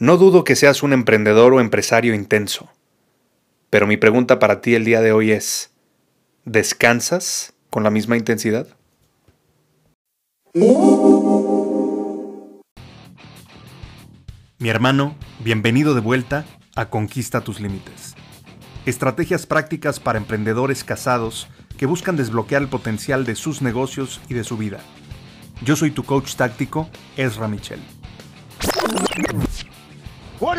No dudo que seas un emprendedor o empresario intenso, pero mi pregunta para ti el día de hoy es, ¿descansas con la misma intensidad? Mi hermano, bienvenido de vuelta a Conquista tus Límites. Estrategias prácticas para emprendedores casados que buscan desbloquear el potencial de sus negocios y de su vida. Yo soy tu coach táctico, Ezra Michel.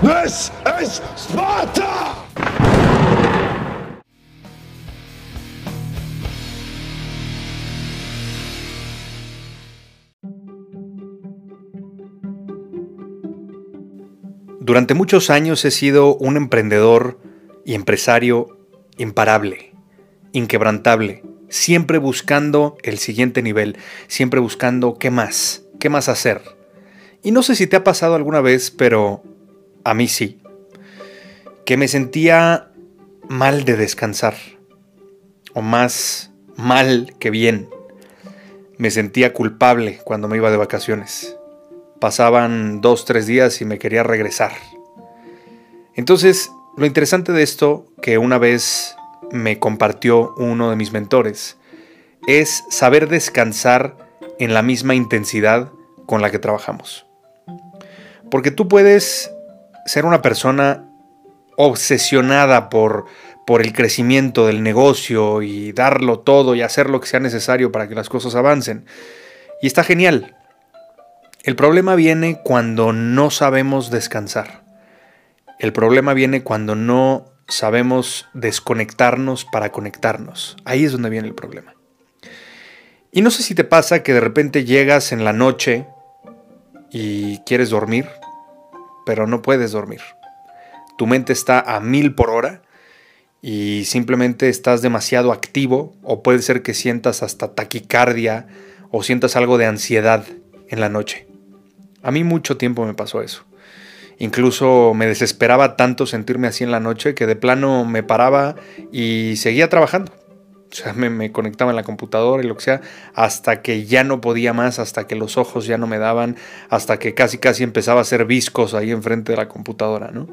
This is Sparta! Durante muchos años he sido un emprendedor y empresario imparable, inquebrantable, siempre buscando el siguiente nivel, siempre buscando qué más, qué más hacer. Y no sé si te ha pasado alguna vez, pero a mí sí, que me sentía mal de descansar, o más mal que bien. Me sentía culpable cuando me iba de vacaciones. Pasaban dos, tres días y me quería regresar. Entonces, lo interesante de esto, que una vez me compartió uno de mis mentores, es saber descansar en la misma intensidad con la que trabajamos. Porque tú puedes ser una persona obsesionada por, por el crecimiento del negocio y darlo todo y hacer lo que sea necesario para que las cosas avancen. Y está genial. El problema viene cuando no sabemos descansar. El problema viene cuando no sabemos desconectarnos para conectarnos. Ahí es donde viene el problema. Y no sé si te pasa que de repente llegas en la noche y quieres dormir pero no puedes dormir. Tu mente está a mil por hora y simplemente estás demasiado activo o puede ser que sientas hasta taquicardia o sientas algo de ansiedad en la noche. A mí mucho tiempo me pasó eso. Incluso me desesperaba tanto sentirme así en la noche que de plano me paraba y seguía trabajando. O sea, me, conectaba en la computadora y lo que sea, hasta que ya no podía más, hasta que los ojos ya no me daban, hasta que casi casi empezaba a ser viscos ahí enfrente de la computadora, ¿no?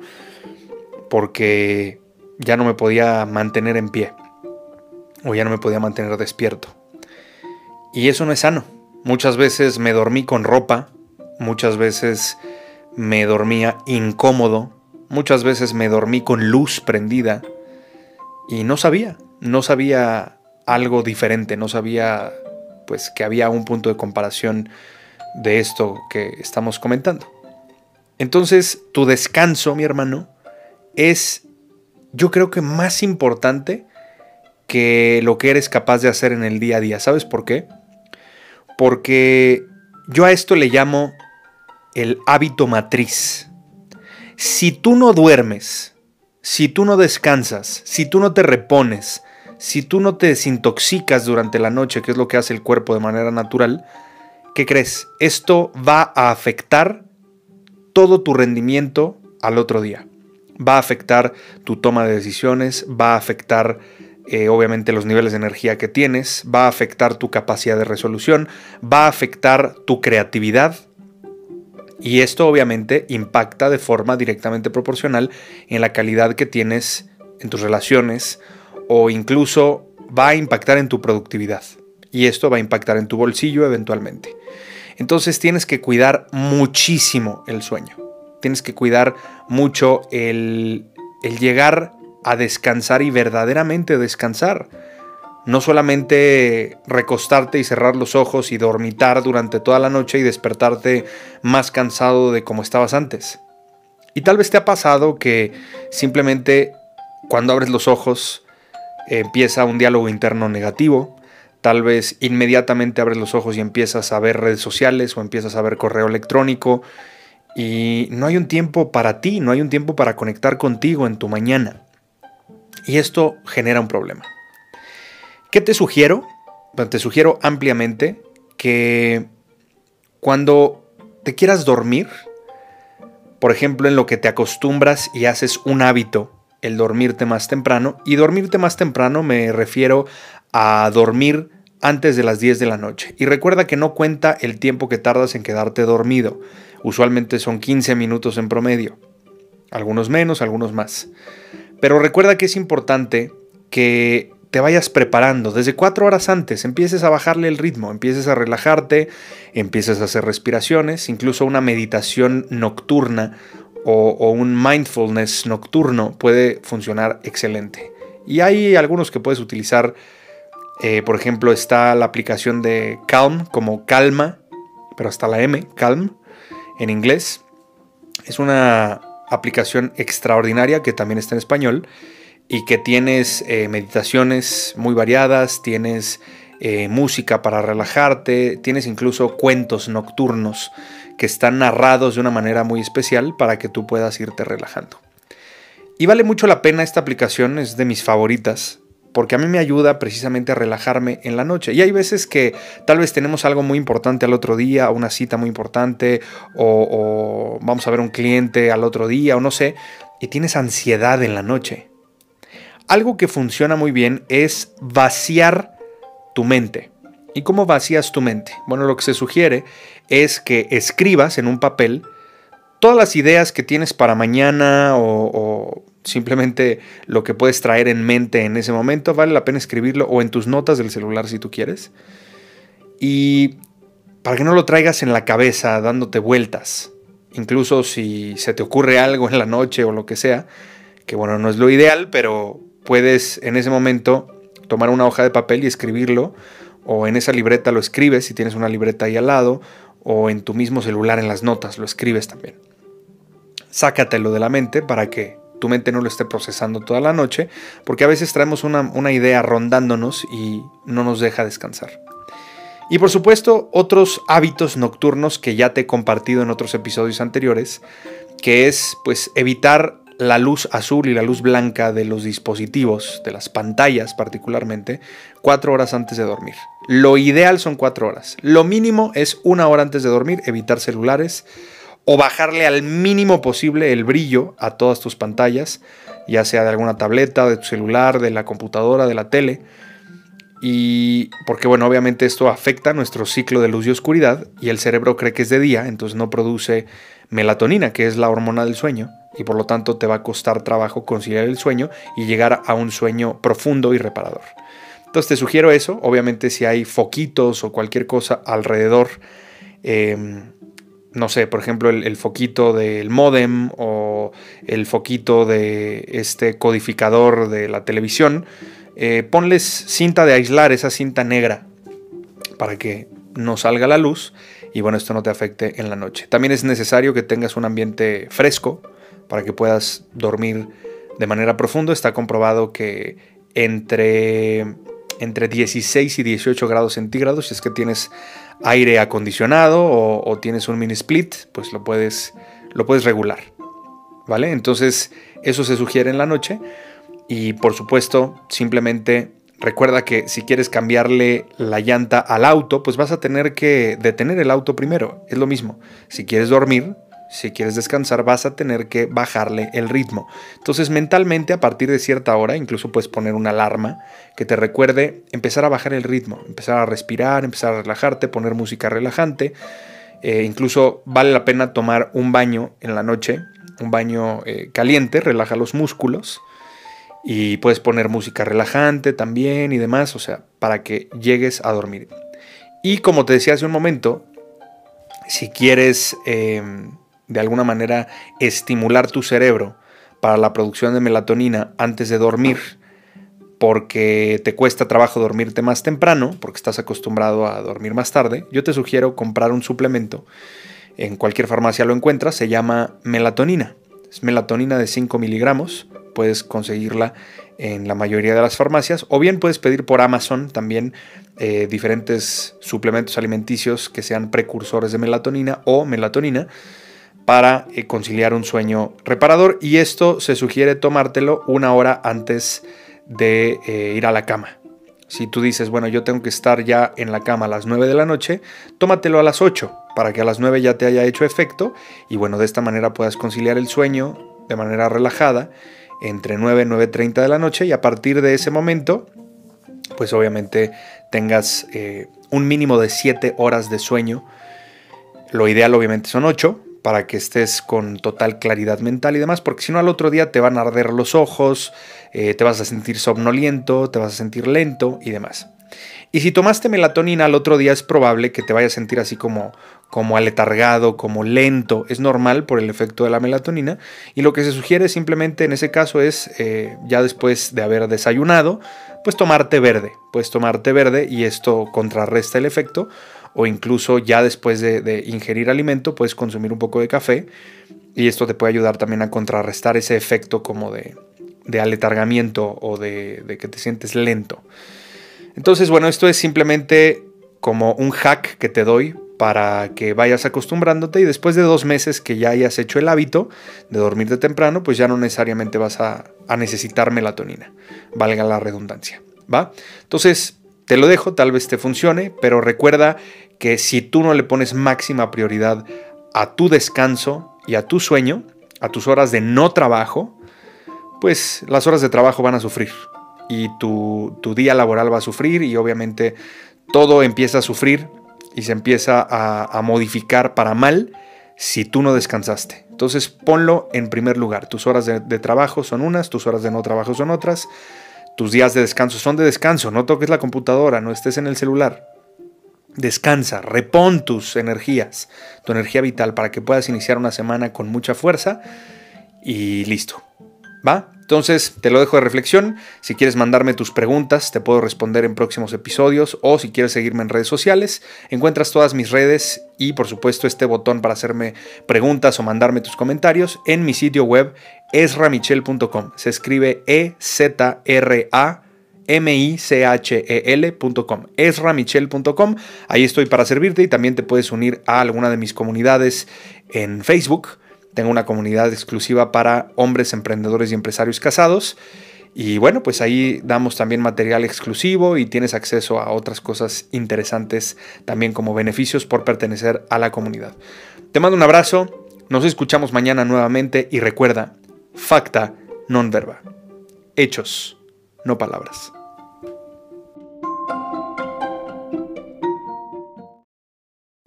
Porque ya no me podía mantener en pie, o ya no me podía mantener despierto. Y eso no es sano. Muchas veces me dormí con ropa, muchas veces me dormía incómodo, muchas veces me dormí con luz prendida y no sabía, no sabía algo diferente, no sabía pues que había un punto de comparación de esto que estamos comentando. Entonces, tu descanso, mi hermano, es yo creo que más importante que lo que eres capaz de hacer en el día a día. ¿Sabes por qué? Porque yo a esto le llamo el hábito matriz. Si tú no duermes, si tú no descansas, si tú no te repones, si tú no te desintoxicas durante la noche, que es lo que hace el cuerpo de manera natural, ¿qué crees? Esto va a afectar todo tu rendimiento al otro día. Va a afectar tu toma de decisiones, va a afectar eh, obviamente los niveles de energía que tienes, va a afectar tu capacidad de resolución, va a afectar tu creatividad, y esto obviamente impacta de forma directamente proporcional en la calidad que tienes en tus relaciones o incluso va a impactar en tu productividad. Y esto va a impactar en tu bolsillo eventualmente. Entonces tienes que cuidar muchísimo el sueño. Tienes que cuidar mucho el, el llegar a descansar y verdaderamente descansar no solamente recostarte y cerrar los ojos y dormitar durante toda la noche y despertarte más cansado de como estabas antes. Y tal vez te ha pasado que simplemente cuando abres los ojos empieza un diálogo interno negativo, tal vez inmediatamente abres los ojos y empiezas a ver redes sociales o empiezas a ver correo electrónico Y no hay un tiempo para ti, no hay un tiempo para conectar contigo en tu mañana. Y esto genera un problema. ¿Qué te sugiero? te sugiero ampliamente que cuando te quieras dormir, por ejemplo, en lo que te acostumbras y haces un hábito, el dormirte más temprano, y dormirte más temprano me refiero a dormir antes de las 10 de la noche. Y recuerda que no cuenta el tiempo que tardas en quedarte dormido. Usualmente son 15 minutos en promedio. Algunos menos, algunos más. Pero recuerda que es importante que te vayas preparando desde cuatro horas antes, empieces a bajarle el ritmo, empieces a relajarte, empieces a hacer respiraciones, incluso una meditación nocturna o, un mindfulness nocturno puede funcionar excelente. Y hay algunos que puedes utilizar, eh, por ejemplo está la aplicación de Calm como calma, pero hasta la M, Calm en inglés. Es una aplicación extraordinaria que también está en español y que tienes eh, meditaciones muy variadas, tienes eh, música para relajarte, tienes incluso cuentos nocturnos que están narrados de una manera muy especial para que tú puedas irte relajando. Y vale mucho la pena esta aplicación, es de mis favoritas, porque a mí me ayuda precisamente a relajarme en la noche. Y hay veces que tal vez tenemos algo muy importante al otro día, una cita muy importante, o, o vamos a ver un cliente al otro día, o no sé, y tienes ansiedad en la noche. Algo que funciona muy bien es vaciar tu mente. ¿Y cómo vacías tu mente? Bueno, lo que se sugiere es que escribas en un papel todas las ideas que tienes para mañana o, simplemente lo que puedes traer en mente en ese momento. Vale la pena escribirlo o en tus notas del celular si tú quieres. Y para que no lo traigas en la cabeza dándote vueltas. Incluso si se te ocurre algo en la noche o lo que sea, que bueno, no es lo ideal, pero puedes en ese momento tomar una hoja de papel y escribirlo, o en esa libreta lo escribes si tienes una libreta ahí al lado, o en tu mismo celular en las notas lo escribes también. Sácatelo de la mente para que tu mente no lo esté procesando toda la noche, porque a veces traemos una, una idea rondándonos y no nos deja descansar. Y por supuesto, otros hábitos nocturnos que ya te he compartido en otros episodios anteriores, que es pues evitar la luz azul y la luz blanca de los dispositivos, de las pantallas particularmente, cuatro horas antes de dormir. Lo ideal son cuatro horas. Lo mínimo es una hora antes de dormir, evitar celulares o bajarle al mínimo posible el brillo a todas tus pantallas, ya sea de alguna tableta, de tu celular, de la computadora, de la tele. Y porque bueno, obviamente esto afecta nuestro ciclo de luz y oscuridad y el cerebro cree que es de día, entonces no produce melatonina, que es la hormona del sueño y por lo tanto te va a costar trabajo conciliar el sueño y llegar a un sueño profundo y reparador. Entonces te sugiero eso, obviamente si hay foquitos o cualquier cosa alrededor, em, no sé, por ejemplo el, foquito del modem o el foquito de este codificador de la televisión, eh, ponles cinta de aislar, esa cinta negra, para que no salga la luz y bueno, esto no te afecte en la noche. También es necesario que tengas un ambiente fresco, para que puedas dormir de manera profunda. Está comprobado que entre, entre 16 y 18 grados centígrados, si es que tienes aire acondicionado o, tienes un mini split, pues lo puedes, lo puedes regular. ¿Vale? Entonces, eso se sugiere en la noche. Y por supuesto, simplemente recuerda que si quieres cambiarle la llanta al auto, pues vas a tener que detener el auto primero. Es lo mismo. Si quieres dormir, si quieres descansar vas a tener que bajarle el ritmo. Entonces mentalmente a partir de cierta hora incluso puedes poner una alarma que te recuerde empezar a bajar el ritmo, empezar a respirar, empezar a relajarte, poner música relajante. Eh, incluso vale la pena tomar un baño en la noche, un baño eh, caliente, relaja los músculos y puedes poner música relajante también y demás, o sea, para que llegues a dormir. Y como te decía hace un momento, si quieres... Em, de alguna manera estimular tu cerebro para la producción de melatonina antes de dormir, porque te cuesta trabajo dormirte más temprano, porque estás acostumbrado a dormir más tarde, yo te sugiero comprar un suplemento. En cualquier farmacia lo encuentras, se llama melatonina. Es melatonina de 5 miligramos, puedes conseguirla en la mayoría de las farmacias, o bien puedes pedir por Amazon también eh, diferentes suplementos alimenticios que sean precursores de melatonina o melatonina para eh, conciliar un sueño reparador y esto se sugiere tomártelo una hora antes de eh, ir a la cama. Si tú dices, bueno, yo tengo que estar ya en la cama a las 9 de la noche, tómatelo a las 8 para que a las 9 ya te haya hecho efecto y bueno, de esta manera puedas conciliar el sueño de manera relajada entre 9 y 9.30 de la noche y a partir de ese momento, pues obviamente tengas eh, un mínimo de 7 horas de sueño. Lo ideal obviamente son 8 para que estés con total claridad mental y demás, porque si no al otro día te van a arder los ojos, eh, te vas a sentir somnoliento, te vas a sentir lento y demás. Y si tomaste melatonina al otro día es probable que te vayas a sentir así como, como aletargado, como lento. Es normal por el efecto de la melatonina. Y lo que se sugiere simplemente en ese caso es, eh, ya después de haber desayunado, pues tomar té verde. Puedes tomar té verde y esto contrarresta el efecto o incluso ya después de, ingerir alimento puedes consumir un poco de café y esto te puede ayudar también a contrarrestar ese efecto como de, aletargamiento o de, de, que te sientes lento. Entonces, bueno, esto es simplemente como un hack que te doy para que vayas acostumbrándote y después de dos meses que ya hayas hecho el hábito de dormirte temprano, pues ya no necesariamente vas a, a necesitar melatonina, valga la redundancia, ¿va? Entonces, te lo dejo, tal vez te funcione, pero recuerda que si tú no le pones máxima prioridad a tu descanso y a tu sueño, a tus horas de no trabajo, pues las horas de trabajo van a sufrir y tu, día laboral va a sufrir y obviamente todo empieza a sufrir y se empieza a, modificar para mal si tú no descansaste. Entonces ponlo en primer lugar. Tus horas de, trabajo son unas, tus horas de no trabajo son otras, tus días de descanso son de descanso. No toques la computadora, no estés en el celular. Descansa, repon tus energías, tu energía vital para que puedas iniciar una semana con mucha fuerza y listo. ¿Va? Entonces te lo dejo de reflexión. Si quieres mandarme tus preguntas, te puedo responder en próximos episodios o si quieres seguirme en redes sociales, encuentras todas mis redes y por supuesto este botón para hacerme preguntas o mandarme tus comentarios en mi sitio web esramichel.com. Se escribe E Z R A M-I-C-H-E-L.com, esramichel.com. Ahí estoy para servirte y también te puedes unir a alguna de mis comunidades en Facebook. Tengo una comunidad exclusiva para hombres emprendedores y empresarios casados. Y bueno, pues ahí damos también material exclusivo y tienes acceso a otras cosas interesantes también como beneficios por pertenecer a la comunidad. Te mando un abrazo, nos escuchamos mañana nuevamente y recuerda, facta non verba. Hechos, no palabras.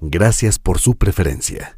Gracias por su preferencia.